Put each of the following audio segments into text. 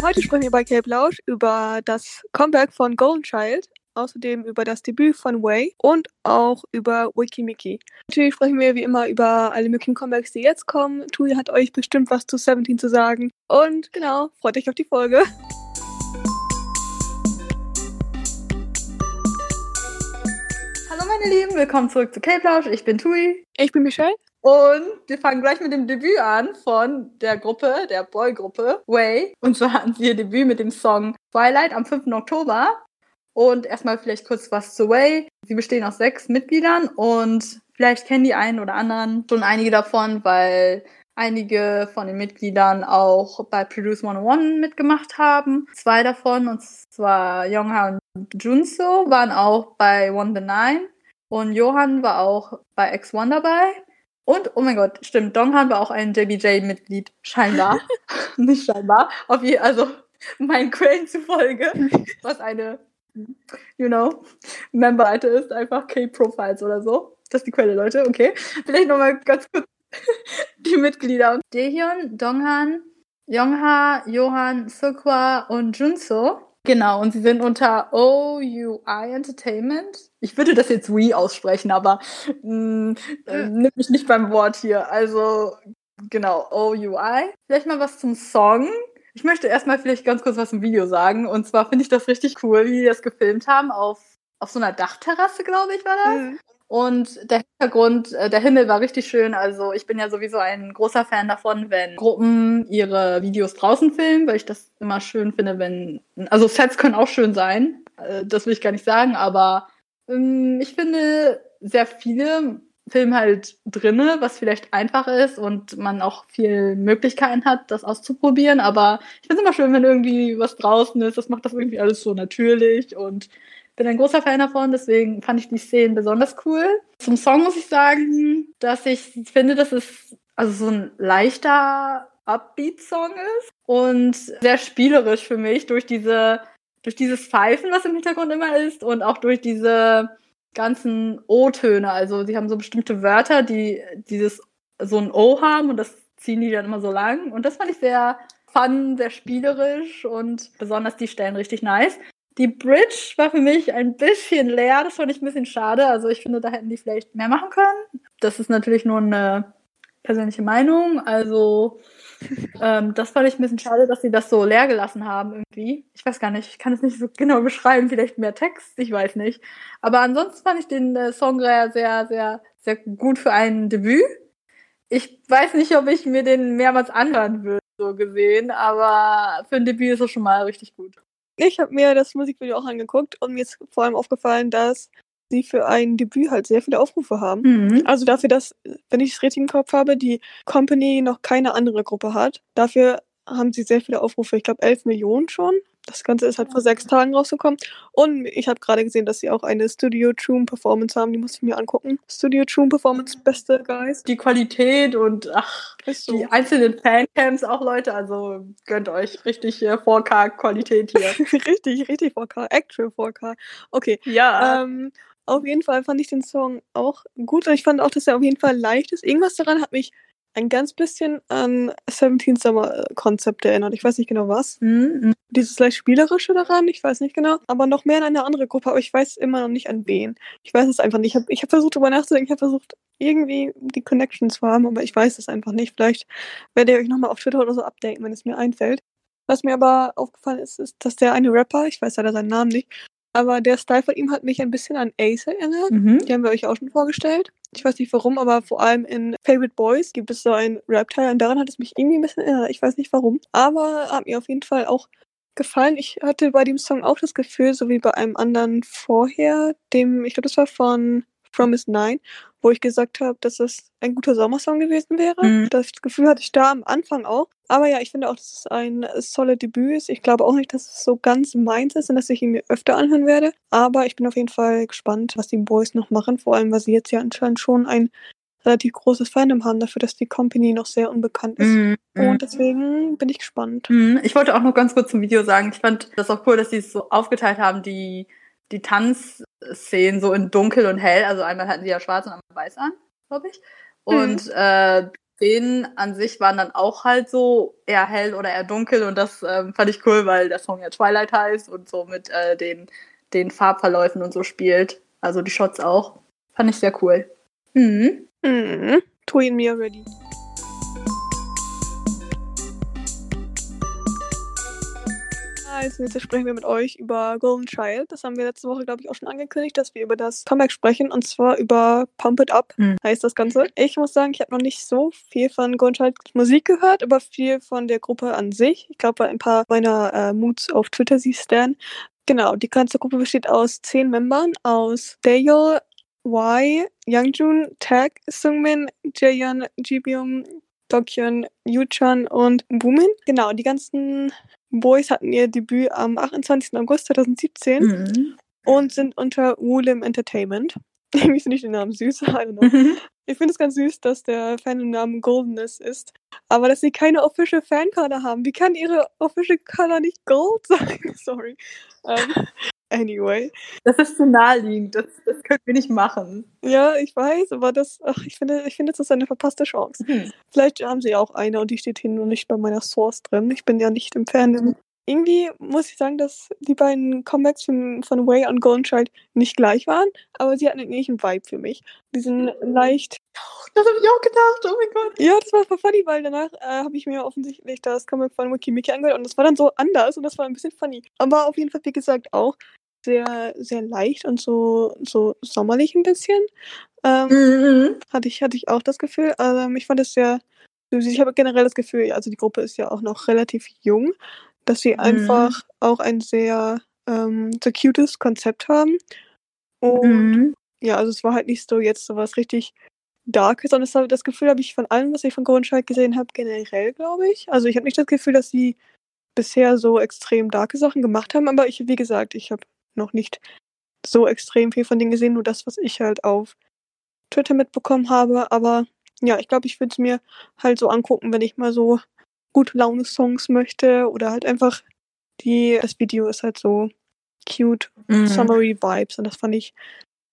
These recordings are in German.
Heute sprechen wir bei Cape Lausch über das Comeback von Golden Child, außerdem über das Debüt von Way und auch über Wikimiki. Natürlich sprechen wir wie immer über alle möglichen Comebacks, die jetzt kommen. Tui hat euch bestimmt was zu 17 zu sagen. Und genau, freut euch auf die Folge. Hallo meine Lieben, willkommen zurück zu Cape Lausch. Ich bin Tui. Ich bin Michelle. Und wir fangen gleich mit dem Debüt an von der Gruppe, der Boygruppe Way. Und zwar hatten sie ihr Debüt mit dem Song Twilight am 5. Oktober. Und erstmal vielleicht kurz was zu Way. Sie bestehen aus sechs Mitgliedern und vielleicht kennen die einen oder anderen schon einige davon, weil einige von den Mitgliedern auch bei Produce 101 mitgemacht haben. Zwei davon, und zwar Yongha und Junso, waren auch bei One the Nine. Und Johan war auch bei X1 dabei. Und, oh mein Gott, stimmt, Donghan war auch ein JBJ-Mitglied, scheinbar. Nicht scheinbar. Auf je, also meinen Quellen zufolge, was eine, you know, Memberseite ist, einfach K-Profiles oder so. Das ist die Quelle, Leute, okay. Vielleicht nochmal ganz kurz die Mitglieder. Daehyun, Donghan, Yongha, Johan, Sukwa und Junso. Genau, und sie sind unter OUI Entertainment. Ich würde das jetzt We aussprechen, aber mh, äh, nimm mich nicht beim Wort hier. Also, genau, OUI. Vielleicht mal was zum Song. Ich möchte erstmal vielleicht ganz kurz was im Video sagen. Und zwar finde ich das richtig cool, wie die das gefilmt haben auf, auf so einer Dachterrasse, glaube ich, war das. Mhm. Und der Hintergrund, äh, der Himmel war richtig schön. Also ich bin ja sowieso ein großer Fan davon, wenn Gruppen ihre Videos draußen filmen, weil ich das immer schön finde, wenn, also Sets können auch schön sein. Äh, das will ich gar nicht sagen, aber ähm, ich finde sehr viele Filme halt drinne, was vielleicht einfach ist und man auch viel Möglichkeiten hat, das auszuprobieren. Aber ich finde es immer schön, wenn irgendwie was draußen ist. Das macht das irgendwie alles so natürlich und bin ein großer Fan davon, deswegen fand ich die Szenen besonders cool. Zum Song muss ich sagen, dass ich finde, dass es also so ein leichter Upbeat-Song ist und sehr spielerisch für mich durch diese durch dieses Pfeifen, was im Hintergrund immer ist und auch durch diese ganzen O-Töne. Also sie haben so bestimmte Wörter, die dieses so ein O haben und das ziehen die dann immer so lang. Und das fand ich sehr fun, sehr spielerisch und besonders die Stellen richtig nice. Die Bridge war für mich ein bisschen leer, das fand ich ein bisschen schade. Also ich finde, da hätten die vielleicht mehr machen können. Das ist natürlich nur eine persönliche Meinung. Also ähm, das fand ich ein bisschen schade, dass sie das so leer gelassen haben irgendwie. Ich weiß gar nicht, ich kann es nicht so genau beschreiben, vielleicht mehr Text, ich weiß nicht. Aber ansonsten fand ich den äh, Song sehr, sehr, sehr, sehr gut für ein Debüt. Ich weiß nicht, ob ich mir den mehrmals anhören würde, so gesehen, aber für ein Debüt ist es schon mal richtig gut. Ich habe mir das Musikvideo auch angeguckt und mir ist vor allem aufgefallen, dass sie für ein Debüt halt sehr viele Aufrufe haben. Mhm. Also dafür, dass, wenn ich es richtig im Kopf habe, die Company noch keine andere Gruppe hat. Dafür haben sie sehr viele Aufrufe. Ich glaube, 11 Millionen schon. Das Ganze ist halt vor sechs Tagen rausgekommen. Und ich habe gerade gesehen, dass sie auch eine Studio Tune Performance haben. Die muss ich mir angucken. Studio Tune Performance, beste Guys. Die Qualität und ach, so. die einzelnen Fancams auch, Leute. Also gönnt euch richtig äh, 4K-Qualität hier. richtig, richtig 4K. Actual 4K. Okay. Ja. Ähm, auf jeden Fall fand ich den Song auch gut und ich fand auch, dass er auf jeden Fall leicht ist. Irgendwas daran hat mich ein ganz bisschen an 17 Summer Konzept erinnert. Ich weiß nicht genau was. Mhm. Dieses leicht spielerische daran, ich weiß nicht genau. Aber noch mehr an eine andere Gruppe, aber ich weiß immer noch nicht an wen. Ich weiß es einfach nicht. Ich habe ich hab versucht, darüber nachzudenken. Ich habe versucht, irgendwie die Connections zu haben, aber ich weiß es einfach nicht. Vielleicht werde ich euch nochmal auf Twitter oder so updaten, wenn es mir einfällt. Was mir aber aufgefallen ist, ist, dass der eine Rapper, ich weiß leider seinen Namen nicht, aber der Style von ihm hat mich ein bisschen an Ace erinnert. Mhm. Die haben wir euch auch schon vorgestellt. Ich weiß nicht warum, aber vor allem in Favorite Boys gibt es so ein Rap-Teil und daran hat es mich irgendwie ein bisschen erinnert. Ich weiß nicht warum. Aber hat mir auf jeden Fall auch gefallen. Ich hatte bei dem Song auch das Gefühl, so wie bei einem anderen vorher, dem, ich glaube, das war von Promise 9, wo ich gesagt habe, dass das ein guter Sommersong gewesen wäre. Mhm. Das Gefühl hatte ich da am Anfang auch. Aber ja, ich finde auch, dass es ein solid Debüt ist. Ich glaube auch nicht, dass es so ganz meins ist und dass ich ihn mir öfter anhören werde. Aber ich bin auf jeden Fall gespannt, was die Boys noch machen. Vor allem, weil sie jetzt ja anscheinend schon ein relativ großes Fandom haben dafür, dass die Company noch sehr unbekannt ist. Mm, Und deswegen bin ich gespannt. Mm, ich wollte auch noch ganz kurz zum Video sagen, ich fand das auch cool, dass sie es so aufgeteilt haben, die, die Tanzszenen so in dunkel und hell. Also einmal hatten sie ja schwarz und einmal weiß an, glaube ich. Und mhm. äh, Szenen an sich waren dann auch halt so eher hell oder eher dunkel und das ähm, fand ich cool, weil der Song ja Twilight heißt und so mit äh, den, den Farbverläufen und so spielt. Also die Shots auch. Fand ich sehr cool. Mhm. Mhm. Twin Me Already. Als nächstes sprechen wir mit euch über Golden Child. Das haben wir letzte Woche, glaube ich, auch schon angekündigt, dass wir über das Comeback sprechen. Und zwar über Pump It Up mhm. heißt das Ganze. Ich muss sagen, ich habe noch nicht so viel von Golden Child Musik gehört, aber viel von der Gruppe an sich. Ich glaube, ein paar meiner äh, Moods auf Twitter sie stan. Genau, die ganze Gruppe besteht aus zehn Membern, aus Daeyeol, Y, Youngjun, Tag, Sungmin, Jaeyeon, Jibyung, Dokyeon, Yuchan und Boomin. Genau, die ganzen Boys hatten ihr Debüt am 28. August 2017 mhm. und sind unter Woollim Entertainment. Irgendwie finde ich den Namen süß. ich finde es ganz süß, dass der Fan im Namen Goldenness ist. Aber dass sie keine Official Fan Color haben. Wie kann ihre Official Color nicht Gold sein? Sorry. Ähm, Anyway. Das ist zu naheliegend. Das, das können wir nicht machen. Ja, ich weiß, aber das, ach, ich finde, ich finde, das ist eine verpasste Chance. Hm. Vielleicht haben sie auch eine und die steht hier nur nicht bei meiner Source drin. Ich bin ja nicht im Fandom. Irgendwie muss ich sagen, dass die beiden Comebacks von, von Way und Golden Child nicht gleich waren, aber sie hatten einen ähnlichen Vibe für mich. Die sind leicht. Das habe ich auch gedacht, oh mein Gott. Ja, das war voll funny, weil danach äh, habe ich mir offensichtlich das Comeback von Wiki Mickey angehört und das war dann so anders und das war ein bisschen funny. Aber auf jeden Fall, wie gesagt, auch sehr, sehr leicht und so, so sommerlich ein bisschen. Ähm, mhm. hatte, ich, hatte ich auch das Gefühl. Ähm, ich fand es sehr süß. Ich habe generell das Gefühl, also die Gruppe ist ja auch noch relativ jung, dass sie mhm. einfach auch ein sehr, ähm, so cutes Konzept haben. Und mhm. ja, also es war halt nicht so jetzt so was richtig Darkes, sondern das, das Gefühl habe ich von allem, was ich von Grundscheid gesehen habe, generell, glaube ich. Also ich habe nicht das Gefühl, dass sie bisher so extrem darke Sachen gemacht haben, aber ich, wie gesagt, ich habe noch nicht so extrem viel von denen gesehen, nur das, was ich halt auf Twitter mitbekommen habe. Aber ja, ich glaube, ich würde es mir halt so angucken, wenn ich mal so gute Laune-Songs möchte oder halt einfach die, das Video ist halt so cute, mhm. summery Vibes und das fand ich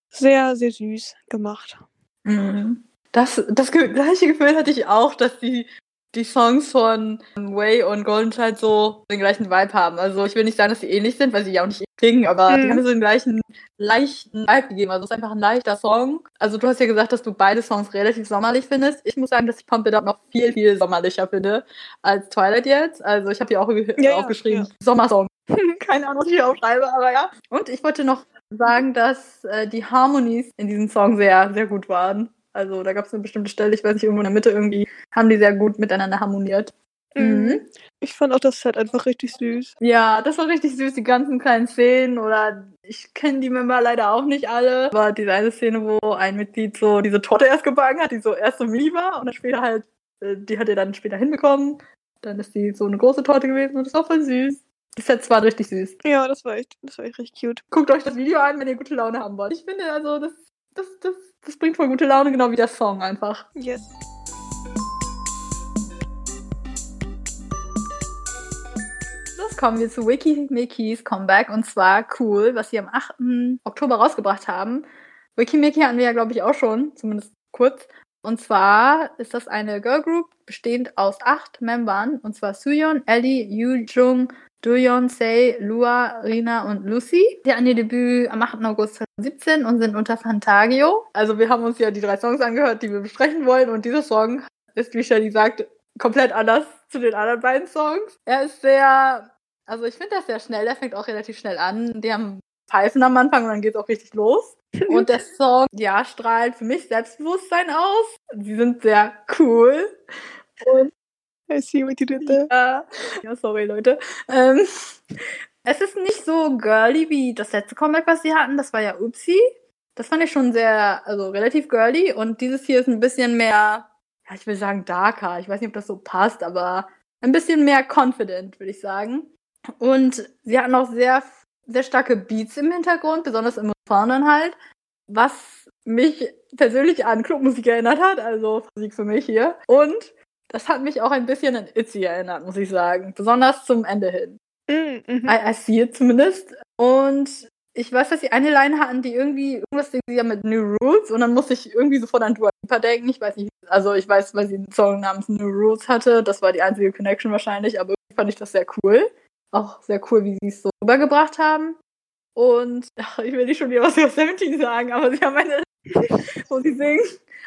sehr, sehr süß gemacht. Mhm. Das, das gleiche Gefühl hatte ich auch, dass die die Songs von Way und Golden Child so den gleichen Vibe haben. Also ich will nicht sagen, dass sie ähnlich sind, weil sie ja auch nicht klingen, aber mhm. die haben so den gleichen leichten Vibe gegeben. Also es ist einfach ein leichter Song. Also du hast ja gesagt, dass du beide Songs relativ sommerlich findest. Ich muss sagen, dass ich Pump It Up noch viel, viel sommerlicher finde als Twilight jetzt. Also ich habe hier auch ja, aufgeschrieben, ja. Sommersong. Keine Ahnung, was ich hier aufschreibe, aber ja. Und ich wollte noch sagen, dass äh, die Harmonies in diesem Song sehr, sehr gut waren. Also da gab es eine bestimmte Stelle, ich weiß nicht, irgendwo in der Mitte irgendwie, haben die sehr gut miteinander harmoniert. Mhm. mhm. Ich fand auch das Set einfach richtig süß. Ja, das war richtig süß, die ganzen kleinen Szenen oder ich kenne die Member leider auch nicht alle, aber diese eine Szene, wo ein Mitglied so diese Torte erst gebacken hat, die so erst so mini war und dann später halt, äh, die hat er dann später hinbekommen. Dann ist die so eine große Torte gewesen und das war voll süß. Die Sets waren richtig süß. Ja, das war echt, das war echt richtig cute. Guckt euch das Video an, wenn ihr gute Laune haben wollt. Ich finde, also, das, das, das das bringt voll gute Laune, genau wie der Song einfach. Yes. Kommen wir zu Wiki Mickeys Comeback und zwar cool, was sie am 8. Oktober rausgebracht haben. Wiki Mickey hatten wir ja, glaube ich, auch schon, zumindest kurz. Und zwar ist das eine Girl Group bestehend aus acht Membern, und zwar Suyeon, Ellie, Yu Jung, Doyeon, Sei, Lua, Rina und Lucy. Die hatten ihr Debüt am 8. August 2017 und sind unter Fantagio. Also wir haben uns ja die drei Songs angehört, die wir besprechen wollen und dieser Song ist, wie Shelly sagt, komplett anders zu den anderen beiden Songs. Er ist sehr, also ich finde das sehr schnell, der fängt auch relativ schnell an. Die haben Pfeifen am Anfang und dann geht es auch richtig los. Und der Song, ja, strahlt für mich Selbstbewusstsein aus. Sie sind sehr cool. Und I see what you did there. Ja, ja sorry, Leute. Ähm, es ist nicht so girly wie das letzte Comeback, was sie hatten. Das war ja Upsi. Das fand ich schon sehr, also relativ girly. Und dieses hier ist ein bisschen mehr, ja, ich will sagen darker. Ich weiß nicht, ob das so passt, aber ein bisschen mehr confident, würde ich sagen. Und sie hatten auch sehr, sehr starke Beats im Hintergrund, besonders im Refrain dann halt. Was mich persönlich an Clubmusik erinnert hat, also Musik für mich hier. Und das hat mich auch ein bisschen an Itzy erinnert, muss ich sagen. Besonders zum Ende hin. Mm, mhm. I, I see it zumindest. Und ich weiß, dass sie eine Line hatten, die irgendwie, irgendwas sie ja mit New Rules und dann musste ich irgendwie sofort an Dua Lipa denken. Ich weiß nicht, also ich weiß, weil sie einen Song namens New Rules hatte. Das war die einzige Connection wahrscheinlich, aber irgendwie fand ich das sehr cool. Auch sehr cool, wie sie es so rübergebracht haben. Und ach, ich will nicht schon wieder was über 17 sagen, aber sie haben eine, wo sie singen.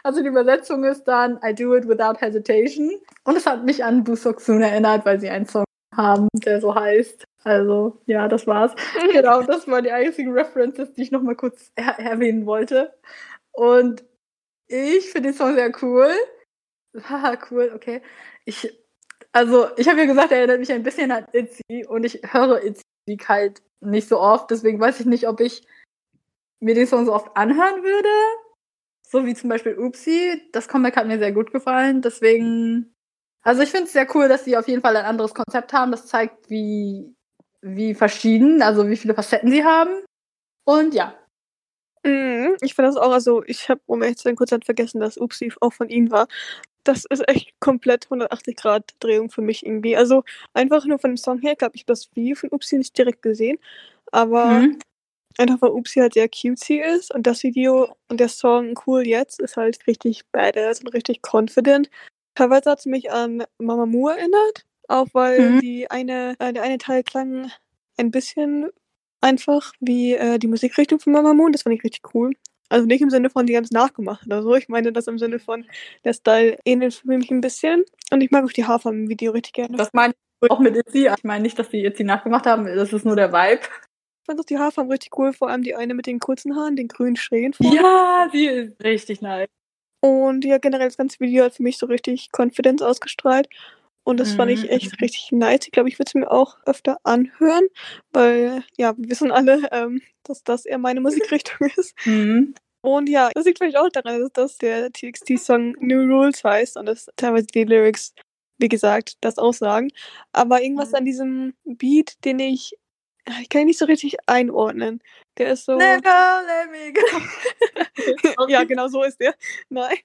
Also die Übersetzung ist dann I do it without hesitation. Und es hat mich an Busok-Soon erinnert, weil sie einen Song haben, der so heißt. Also, ja, das war's. genau, das waren die einzigen References, die ich nochmal kurz er erwähnen wollte. Und ich finde den Song sehr cool. Haha, cool, okay. Ich, also, ich habe ja gesagt, er erinnert mich ein bisschen an Itzy und ich höre Itzy halt nicht so oft, deswegen weiß ich nicht, ob ich mir den Song so oft anhören würde. So wie zum Beispiel Oopsie. Das Comeback hat mir sehr gut gefallen, deswegen. Also ich finde es sehr cool, dass sie auf jeden Fall ein anderes Konzept haben. Das zeigt, wie wie verschieden, also wie viele Facetten sie haben. Und ja. Mhm, ich finde das auch, also ich habe um ehrlich zu sein kurz vergessen, dass Upsi auch von ihnen war. Das ist echt komplett 180 Grad Drehung für mich irgendwie. Also einfach nur von dem Song her, glaube ich, habe das Video von Upsi nicht direkt gesehen, aber mhm. einfach weil Upsi halt sehr cutesy ist und das Video und der Song Cool Jetzt ist halt richtig badass und richtig confident. Teilweise hat es mich an Mama Mu erinnert, auch weil mhm. die eine, äh, der eine Teil klang ein bisschen einfach wie äh, die Musikrichtung von Mama Moon. Das fand ich richtig cool. Also nicht im Sinne von, die haben es nachgemacht oder so. Ich meine das im Sinne von, der Style ähnelt für mich ein bisschen. Und ich mag auch die Hafer im Video richtig gerne. Das meine ich auch mit Itzy. Ich meine nicht, dass die Itzy nachgemacht haben. Das ist nur der Vibe. Ich fand auch die Haarfarben richtig cool. Vor allem die eine mit den kurzen Haaren, den grünen schrägen vorne. Ja, die ist richtig nice. Und ja, generell das ganze Video hat für mich so richtig Konfidenz ausgestrahlt. Und das mhm. fand ich echt mhm. richtig nice. Ich glaube, ich würde es mir auch öfter anhören, weil ja, wir wissen alle, ähm, dass das eher meine Musikrichtung ist. Mhm. Und ja, das liegt vielleicht auch daran, dass der TXT-Song New Rules heißt und dass teilweise die Lyrics, wie gesagt, das aussagen. Aber irgendwas mhm. an diesem Beat, den ich ich kann ihn nicht so richtig einordnen. Der ist so. Never go. ja, genau so ist der. Nein.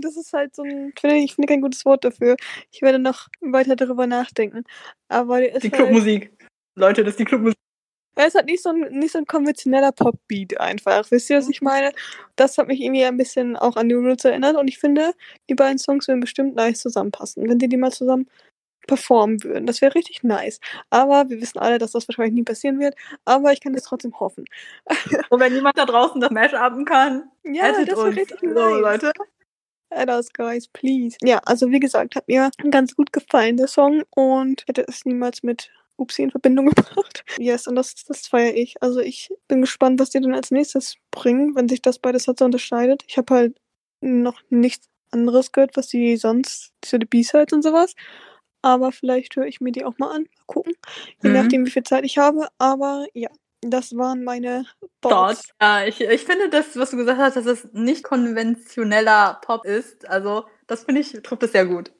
Das ist halt so ein. Ich finde, kein gutes Wort dafür. Ich werde noch weiter darüber nachdenken. Aber der ist. Die halt, Clubmusik. Leute, das ist die Clubmusik. Er ist halt nicht so ein, nicht so ein konventioneller Pop-Beat einfach. Wisst ihr, was ich meine? Das hat mich irgendwie ein bisschen auch an New Rules erinnert und ich finde, die beiden Songs würden bestimmt nice zusammenpassen. Wenn die die mal zusammen performen würden. Das wäre richtig nice. Aber wir wissen alle, dass das wahrscheinlich nie passieren wird. Aber ich kann das trotzdem hoffen. Und wenn jemand da draußen das Mash-upen kann, ja, das wäre richtig nice. So, Leute. Add us, guys, please. Ja, also wie gesagt, hat mir ganz gut gefallen, der Song. Und hätte es niemals mit Upsi in Verbindung gebracht. Yes, und das, das feiere ich. Also ich bin gespannt, was die dann als nächstes bringen, wenn sich das beides halt so unterscheidet. Ich habe halt noch nichts anderes gehört, was die sonst, so die B-Sides und sowas. Aber vielleicht höre ich mir die auch mal an. Mal gucken. Je mhm. nachdem, wie viel Zeit ich habe. Aber ja, das waren meine Thoughts. Ja, ich, ich finde das, was du gesagt hast, dass es nicht konventioneller Pop ist. Also, das finde ich, trifft es sehr gut.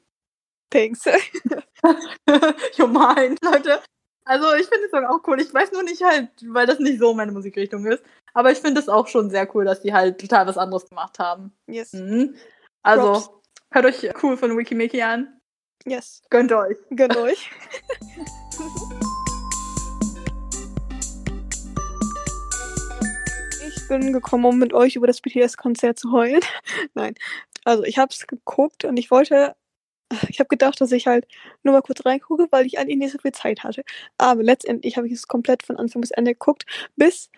Thanks. jo, mein, Leute. Also, ich finde es auch cool. Ich weiß nur nicht halt, weil das nicht so meine Musikrichtung ist. Aber ich finde es auch schon sehr cool, dass die halt total was anderes gemacht haben. Yes. Mhm. Also, Props. hört euch cool von Wikimiki an. Yes. Gönnt euch. Gönnt euch. ich bin gekommen, um mit euch über das BTS-Konzert zu heulen. Nein. Also ich habe es geguckt und ich wollte ich habe gedacht, dass ich halt nur mal kurz reingucke, weil ich eigentlich nicht so viel Zeit hatte. Aber letztendlich habe ich es komplett von Anfang bis Ende geguckt, bis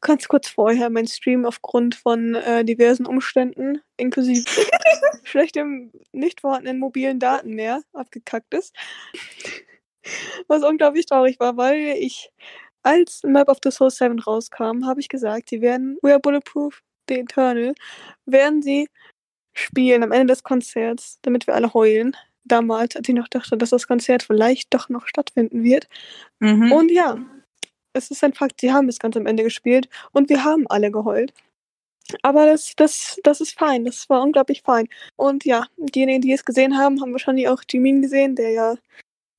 ganz kurz vorher mein Stream aufgrund von äh, diversen Umständen, inklusive schlechtem, nicht vorhandenen mobilen Daten mehr, abgekackt ist. Was unglaublich traurig war, weil ich, als Map of the Soul 7 rauskam, habe ich gesagt, sie werden We Are Bulletproof, The Eternal, werden sie spielen am Ende des Konzerts, damit wir alle heulen. Damals, als ich noch dachte, dass das Konzert vielleicht doch noch stattfinden wird. Mhm. Und ja, es ist ein Fakt, sie haben es ganz am Ende gespielt und wir haben alle geheult. Aber das, das, das ist fein, das war unglaublich fein. Und ja, diejenigen, die es gesehen haben, haben wahrscheinlich auch Jimin gesehen, der ja,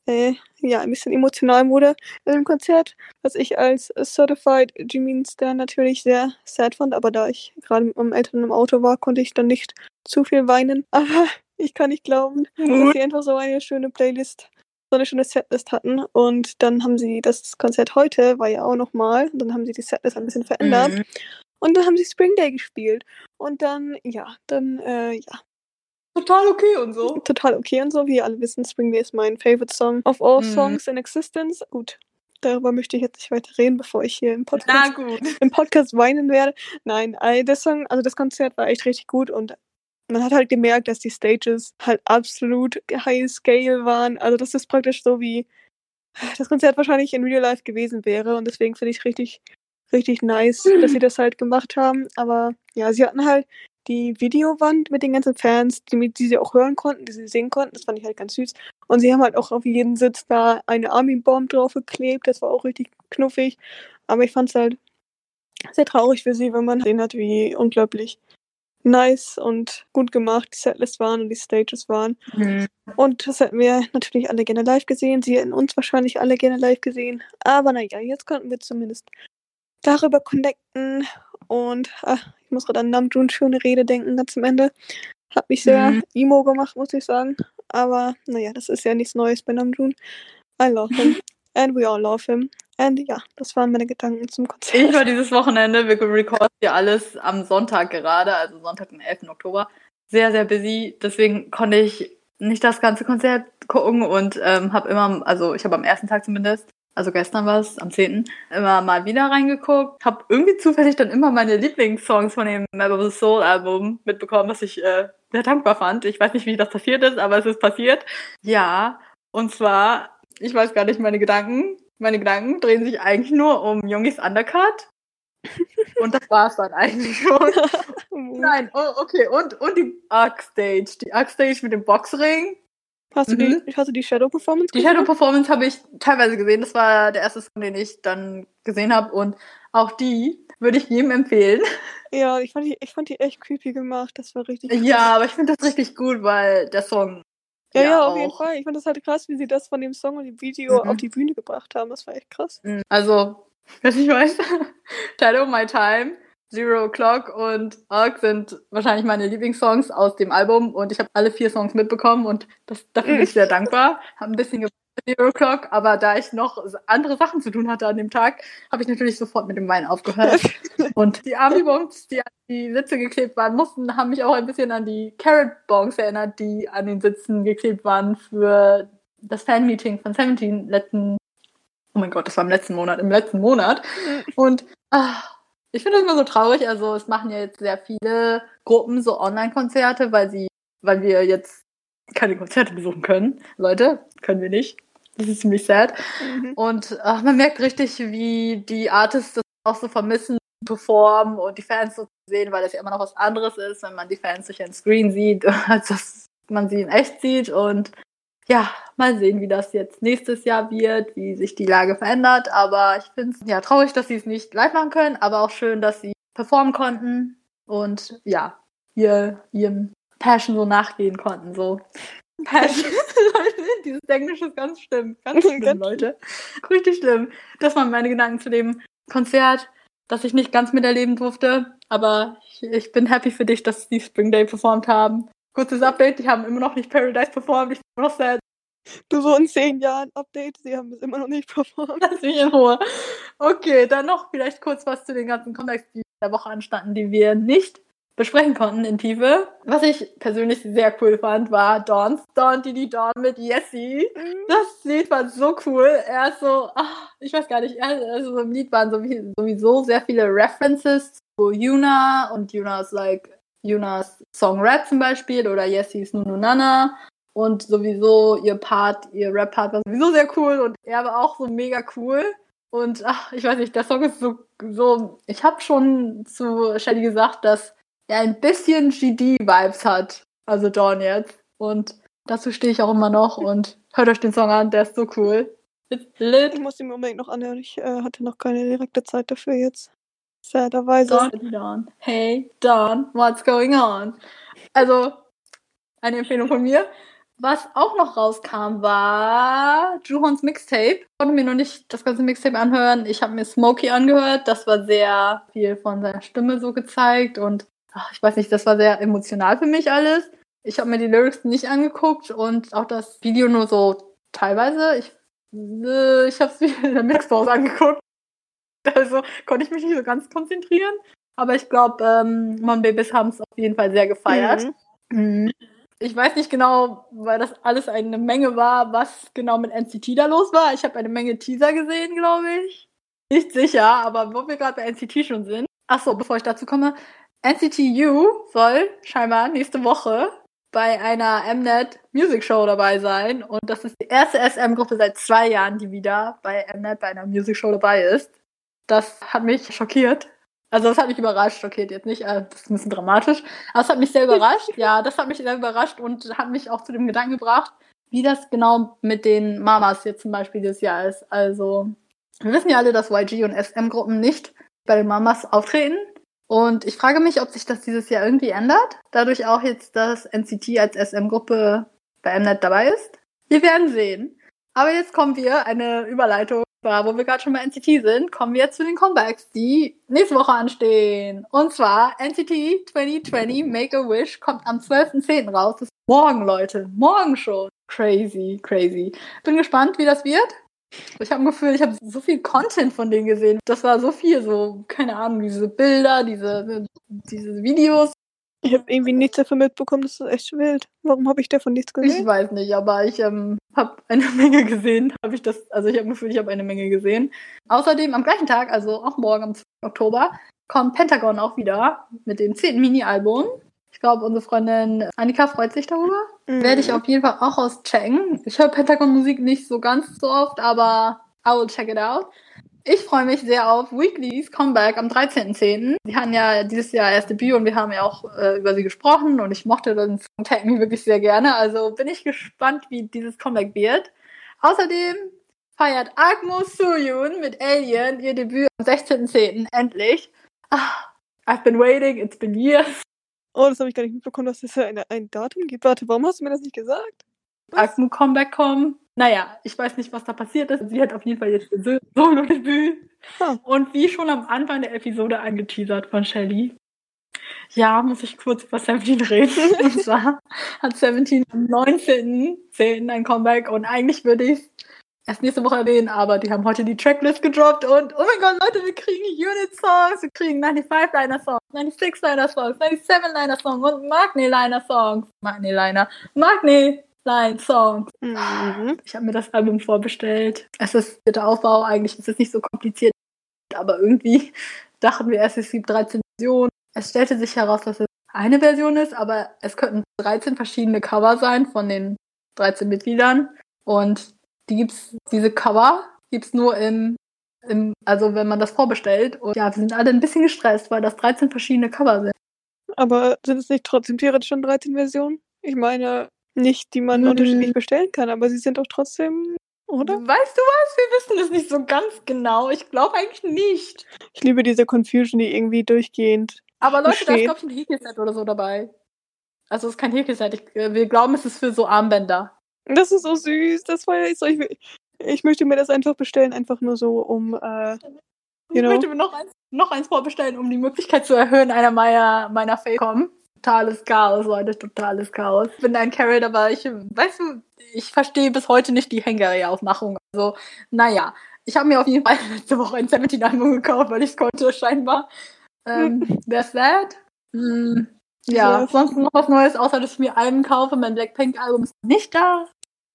äh, ja ein bisschen emotional wurde im Konzert, was ich als Certified Jimin-Star natürlich sehr sad fand, aber da ich gerade mit meinem Eltern im Auto war, konnte ich dann nicht zu viel weinen. Aber ich kann nicht glauben, dass sie einfach so eine schöne Playlist so eine schöne Setlist hatten. Und dann haben sie das Konzert heute, war ja auch nochmal, und dann haben sie die Setlist ein bisschen verändert. Mhm. Und dann haben sie Spring Day gespielt. Und dann, ja, dann, äh, ja. Total okay und so. Total okay und so. Wie ihr alle wissen, Spring Day ist mein favorite Song of all mhm. songs in existence. Gut, darüber möchte ich jetzt nicht weiter reden, bevor ich hier im Podcast, im Podcast weinen werde. Nein, der Song, also das Konzert war echt richtig gut und man hat halt gemerkt, dass die Stages halt absolut high scale waren. Also das ist praktisch so wie das Konzert wahrscheinlich in Real Life gewesen wäre und deswegen finde ich richtig, richtig nice, dass sie das halt gemacht haben. Aber ja, sie hatten halt die Videowand mit den ganzen Fans, die, die sie auch hören konnten, die sie sehen konnten. Das fand ich halt ganz süß. Und sie haben halt auch auf jeden Sitz da eine Army-Bomb drauf geklebt. Das war auch richtig knuffig. Aber ich fand es halt sehr traurig für sie, wenn man sehen hat, wie unglaublich nice und gut gemacht die Setlist waren und die Stages waren. Mhm. Und das hätten wir natürlich alle gerne live gesehen. Sie hätten uns wahrscheinlich alle gerne live gesehen. Aber naja, jetzt konnten wir zumindest darüber connecten. Und ach, ich muss gerade an Namjoon schöne Rede denken, ganz am Ende. Hat mich sehr mhm. emo gemacht, muss ich sagen. Aber naja, das ist ja nichts Neues bei Namjoon. I love him. And we all love him. Und ja, das waren meine Gedanken zum Konzert. Ich war dieses Wochenende, wir recorden hier alles am Sonntag gerade, also Sonntag, den 11. Oktober, sehr, sehr busy. Deswegen konnte ich nicht das ganze Konzert gucken und ähm, habe immer, also ich habe am ersten Tag zumindest, also gestern war es, am 10., immer mal wieder reingeguckt. Habe irgendwie zufällig dann immer meine Lieblingssongs von dem Map of the Soul Album mitbekommen, was ich äh, sehr dankbar fand. Ich weiß nicht, wie das passiert ist, aber es ist passiert. Ja, und zwar, ich weiß gar nicht meine Gedanken, meine Gedanken drehen sich eigentlich nur um Jungis Undercut. Und das war's dann eigentlich schon. Nein, oh, okay. Und, und die Arc Stage. Die Arc Stage mit dem Boxring. Hast du, mhm. die, hast du die Shadow Performance gesehen? Die Shadow Performance habe ich teilweise gesehen. Das war der erste Song, den ich dann gesehen habe. Und auch die würde ich jedem empfehlen. Ja, ich fand die, ich fand die echt creepy gemacht. Das war richtig. Ja, aber ich finde das richtig gut, weil der Song ja, ja, auf auch. jeden Fall. Ich fand das halt krass, wie sie das von dem Song und dem Video mhm. auf die Bühne gebracht haben. Das war echt krass. Mhm. Also, was ich weiß, Shadow My Time, Zero O'Clock und Arc sind wahrscheinlich meine Lieblingssongs aus dem Album und ich habe alle vier Songs mitbekommen und das, dafür bin ich sehr dankbar. Habe ein bisschen Zero Clock, aber da ich noch andere Sachen zu tun hatte an dem Tag, habe ich natürlich sofort mit dem Wein aufgehört. und die Army-Bongs, die an die Sitze geklebt waren, mussten, haben mich auch ein bisschen an die Carrot-Bongs erinnert, die an den Sitzen geklebt waren für das Fan-Meeting von Seventeen letzten, oh mein Gott, das war im letzten Monat, im letzten Monat. Und ach, ich finde das immer so traurig, also es machen ja jetzt sehr viele Gruppen so Online-Konzerte, weil sie, weil wir jetzt keine Konzerte besuchen können. Leute, können wir nicht. Das ist ziemlich sad. Mhm. Und ach, man merkt richtig, wie die Artists das auch so vermissen, performen und die Fans so sehen, weil das ja immer noch was anderes ist, wenn man die Fans durch ein Screen sieht, als dass man sie in echt sieht. Und ja, mal sehen, wie das jetzt nächstes Jahr wird, wie sich die Lage verändert. Aber ich finde es ja traurig, dass sie es nicht live machen können, aber auch schön, dass sie performen konnten und ja, ihr, ihrem Passion so nachgehen konnten. So. Passion. Dieses Englisch ist ganz schlimm. Ganz schlimm, Leute. Richtig schlimm. Das waren meine Gedanken zu dem Konzert, das ich nicht ganz miterleben durfte. Aber ich, ich bin happy für dich, dass die Spring Day performt haben. Kurzes Update, die haben immer noch nicht Paradise performt. Ich bin noch sad. Du so in zehn Jahren Update, sie haben es immer noch nicht performt. Lass mich in Ruhe. Okay, dann noch vielleicht kurz was zu den ganzen Comebacks, die der Woche anstanden, die wir nicht besprechen konnten in Tiefe. Was ich persönlich sehr cool fand, war Dawn's Dawn, Didi Dawn mit Jessie. Mhm. Das Lied war so cool. Er ist so, ach, ich weiß gar nicht, also im Lied waren sowieso sehr viele References zu Yuna und Yuna's like Yunas Song Red zum Beispiel oder Jessies Nunu Nana. Und sowieso ihr Part, ihr Rap-Part war sowieso sehr cool und er war auch so mega cool. Und ach, ich weiß nicht, der Song ist so, so ich habe schon zu Shelly gesagt, dass er ein bisschen GD-Vibes hat. Also Dawn jetzt. Und dazu stehe ich auch immer noch und hört euch den Song an, der ist so cool. Ich muss ihn unbedingt noch anhören. Ich äh, hatte noch keine direkte Zeit dafür jetzt. Saderweise. Dawn, Dawn. Hey, Dawn, what's going on? Also, eine Empfehlung von mir. Was auch noch rauskam, war Juhons Mixtape. Ich konnte mir noch nicht das ganze Mixtape anhören. Ich habe mir Smokey angehört. Das war sehr viel von seiner Stimme so gezeigt und ich weiß nicht, das war sehr emotional für mich alles. Ich habe mir die Lyrics nicht angeguckt und auch das Video nur so teilweise. Ich, äh, ich habe es mir in der Mittagspause angeguckt. Also konnte ich mich nicht so ganz konzentrieren. Aber ich glaube, ähm, Mon Babys haben es auf jeden Fall sehr gefeiert. Mhm. Ich weiß nicht genau, weil das alles eine Menge war, was genau mit NCT da los war. Ich habe eine Menge Teaser gesehen, glaube ich. Nicht sicher, aber wo wir gerade bei NCT schon sind. Achso, bevor ich dazu komme. NCT U soll scheinbar nächste Woche bei einer Mnet Music Show dabei sein. Und das ist die erste SM-Gruppe seit zwei Jahren, die wieder bei Mnet bei einer Music Show dabei ist. Das hat mich schockiert. Also das hat mich überrascht, schockiert jetzt nicht, äh, das ist ein bisschen dramatisch. Aber es hat mich sehr überrascht. Ja, das hat mich sehr überrascht und hat mich auch zu dem Gedanken gebracht, wie das genau mit den Mamas jetzt zum Beispiel dieses Jahr ist. Also, wir wissen ja alle, dass YG und SM-Gruppen nicht bei den Mamas auftreten. Und ich frage mich, ob sich das dieses Jahr irgendwie ändert. Dadurch auch jetzt, dass NCT als SM-Gruppe bei Mnet dabei ist. Wir werden sehen. Aber jetzt kommen wir, eine Überleitung, wo wir gerade schon bei NCT sind, kommen wir jetzt zu den Comebacks, die nächste Woche anstehen. Und zwar NCT 2020 Make a Wish kommt am 12.10. raus. Das ist morgen, Leute. Morgen schon. Crazy, crazy. Bin gespannt, wie das wird. Ich habe ein Gefühl, ich habe so viel Content von denen gesehen. Das war so viel, so, keine Ahnung, diese Bilder, diese, diese Videos. Ich habe irgendwie nichts davon mitbekommen, das ist echt wild. Warum habe ich davon nichts gesehen? Ich weiß nicht, aber ich ähm, habe eine Menge gesehen. Habe ich das, also ich habe ein Gefühl, ich habe eine Menge gesehen. Außerdem am gleichen Tag, also auch morgen am 2. Oktober, kommt Pentagon auch wieder mit dem 10. Mini-Album. Ich glaube, unsere Freundin Annika freut sich darüber. Mhm. Werde ich auf jeden Fall auch auschecken. Ich höre Pentagon-Musik nicht so ganz so oft, aber I will check it out. Ich freue mich sehr auf Weeklies Comeback am 13.10. Sie hatten ja dieses Jahr erst Debüt und wir haben ja auch äh, über sie gesprochen und ich mochte den Song Tag Me wirklich sehr gerne. Also bin ich gespannt, wie dieses Comeback wird. Außerdem feiert Agmo Suyun mit Alien ihr Debüt am 16.10. endlich. Ah, I've been waiting, it's been years. Oh, das habe ich gar nicht mitbekommen, dass es ein, ein Datum gibt. Warte, warum hast du mir das nicht gesagt? Agmo Comeback kommen. Naja, ich weiß nicht, was da passiert ist. Sie hat auf jeden Fall jetzt ihr Solo-Debüt. Hm. Und wie schon am Anfang der Episode angeteasert von Shelly, ja, muss ich kurz über 17 reden. und zwar hat 17 am 19.10. ein Comeback und eigentlich würde ich erst nächste Woche erwähnen, aber die haben heute die Tracklist gedroppt und oh mein Gott, Leute, wir kriegen Unit-Songs, wir kriegen 95-Liner-Songs, 96-Liner-Songs, 97-Liner-Songs und Magne-Liner-Songs. Magne-Liner. Magne Line Songs. Mhm. Ich habe mir das Album vorbestellt. Es ist der Aufbau, eigentlich ist es nicht so kompliziert, aber irgendwie dachten wir erst, es gibt 13 Versionen. Es stellte sich heraus, dass es eine Version ist, aber es könnten 13 verschiedene Cover sein von den 13 Mitgliedern. Und die gibt's, diese Cover gibt's nur im, im, also wenn man das vorbestellt. Und ja, wir sind alle ein bisschen gestresst, weil das 13 verschiedene Cover sind. Aber sind es nicht trotzdem theoretisch schon 13 Versionen? Ich meine, nicht, die man mhm. unterschiedlich bestellen kann, aber sie sind doch trotzdem, oder? Weißt du was? Wir wissen es nicht so ganz genau. Ich glaube eigentlich nicht. Ich liebe diese Confusion, die irgendwie durchgehend. Aber Leute, besteht. da ist, glaube ich, ein Häkelset oder so dabei. Also es ist kein Häkelset. Ich, äh, wir glauben, es ist für so Armbänder. Das ist so süß. Das war ja so. Ich, ich möchte mir das einfach bestellen, einfach nur so, um. Äh, ich know. möchte mir noch eins, noch eins vorbestellen, um die Möglichkeit zu erhöhen, einer meiner, meiner Fake kommen totales Chaos, Leute, totales Chaos. Ich bin ein Carrot, aber ich, weißt du, ich verstehe bis heute nicht die Hängeria-Aufmachung. Also, naja. Ich habe mir auf jeden Fall letzte Woche ein 17-Album gekauft, weil ich es konnte, scheinbar. Ähm, there's that. Hm, ja, ja, sonst noch was Neues, außer dass ich mir Alben kaufe. Mein Blackpink-Album ist nicht da.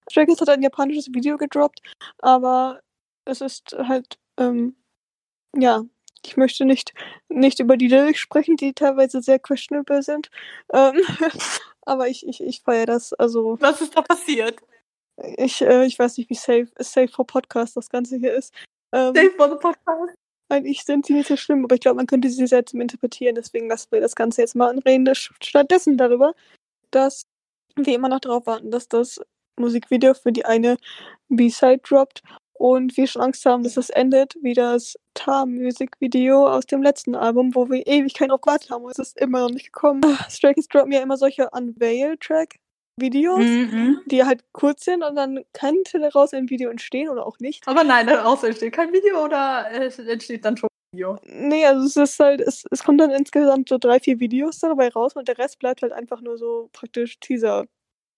Kids hat ein japanisches Video gedroppt, aber es ist halt, ähm, ja, ich möchte nicht, nicht über die Lyrics sprechen, die teilweise sehr questionable sind. Ähm, aber ich, ich, ich feiere das. Also, Was ist da passiert? Ich, äh, ich weiß nicht, wie safe, safe for Podcast das Ganze hier ist. Ähm, safe for the Podcast? Eigentlich sind sie nicht so schlimm, aber ich glaube, man könnte sie sehr zum Interpretieren. Deswegen lassen wir das Ganze jetzt mal anreden. Stattdessen darüber, dass wir immer noch darauf warten, dass das Musikvideo für die eine B-Side droppt und wir schon Angst haben, dass es endet wie das Tar-Music-Video aus dem letzten Album, wo wir ewig keinen drauf gewartet haben und es ist immer noch nicht gekommen. Ah, Stray Kids droppen ja immer solche Unveil-Track-Videos, mhm. die halt kurz sind und dann könnte daraus ein Video entstehen oder auch nicht. Aber nein, daraus entsteht kein Video oder es entsteht dann schon ein Video? Nee, also es ist halt, es, es kommt dann insgesamt so drei, vier Videos dabei raus und der Rest bleibt halt einfach nur so praktisch Teaser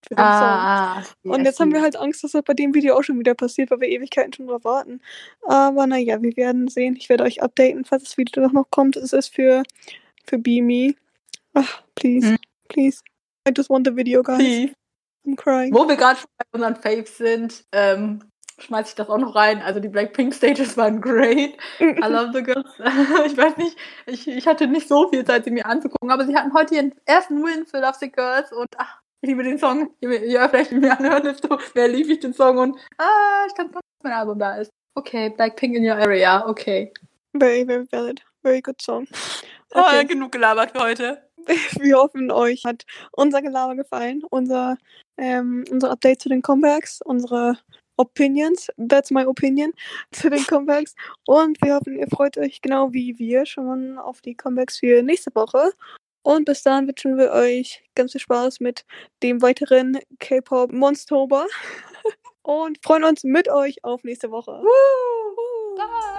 für den ah, Song. Und jetzt haben wir halt Angst, dass das bei dem Video auch schon wieder passiert, weil wir Ewigkeiten schon drauf warten. Aber naja, wir werden sehen. Ich werde euch updaten, falls das Video doch noch kommt. Es ist für, für Beamy. Ach, please, hm. please. I just want the video, guys. Please. I'm crying. Wo wir gerade schon bei unseren Faves sind, ähm, schmeiße ich das auch noch rein. Also die Blackpink Stages waren great. I love the girls. ich weiß nicht, ich, ich hatte nicht so viel Zeit, sie mir anzugucken, aber sie hatten heute ihren ersten Win für Love the Girls und ach, ich liebe den Song. Ja, vielleicht mir anhören, desto mehr liebe ich den Song und ah, ich kann dass mein Album da ist. Okay, Blackpink in your area, okay. Very, very valid. Very good song. Okay. Oh, genug gelabert für heute. Wir hoffen, euch hat unser Gelaber gefallen, unser, ähm, unser Update zu den Comebacks, unsere Opinions, that's my opinion, zu den Comebacks. Und wir hoffen, ihr freut euch genau wie wir schon auf die Comebacks für nächste Woche. Und bis dahin wünschen wir euch ganz viel Spaß mit dem weiteren K-Pop Monstober. Und freuen uns mit euch auf nächste Woche. Woo!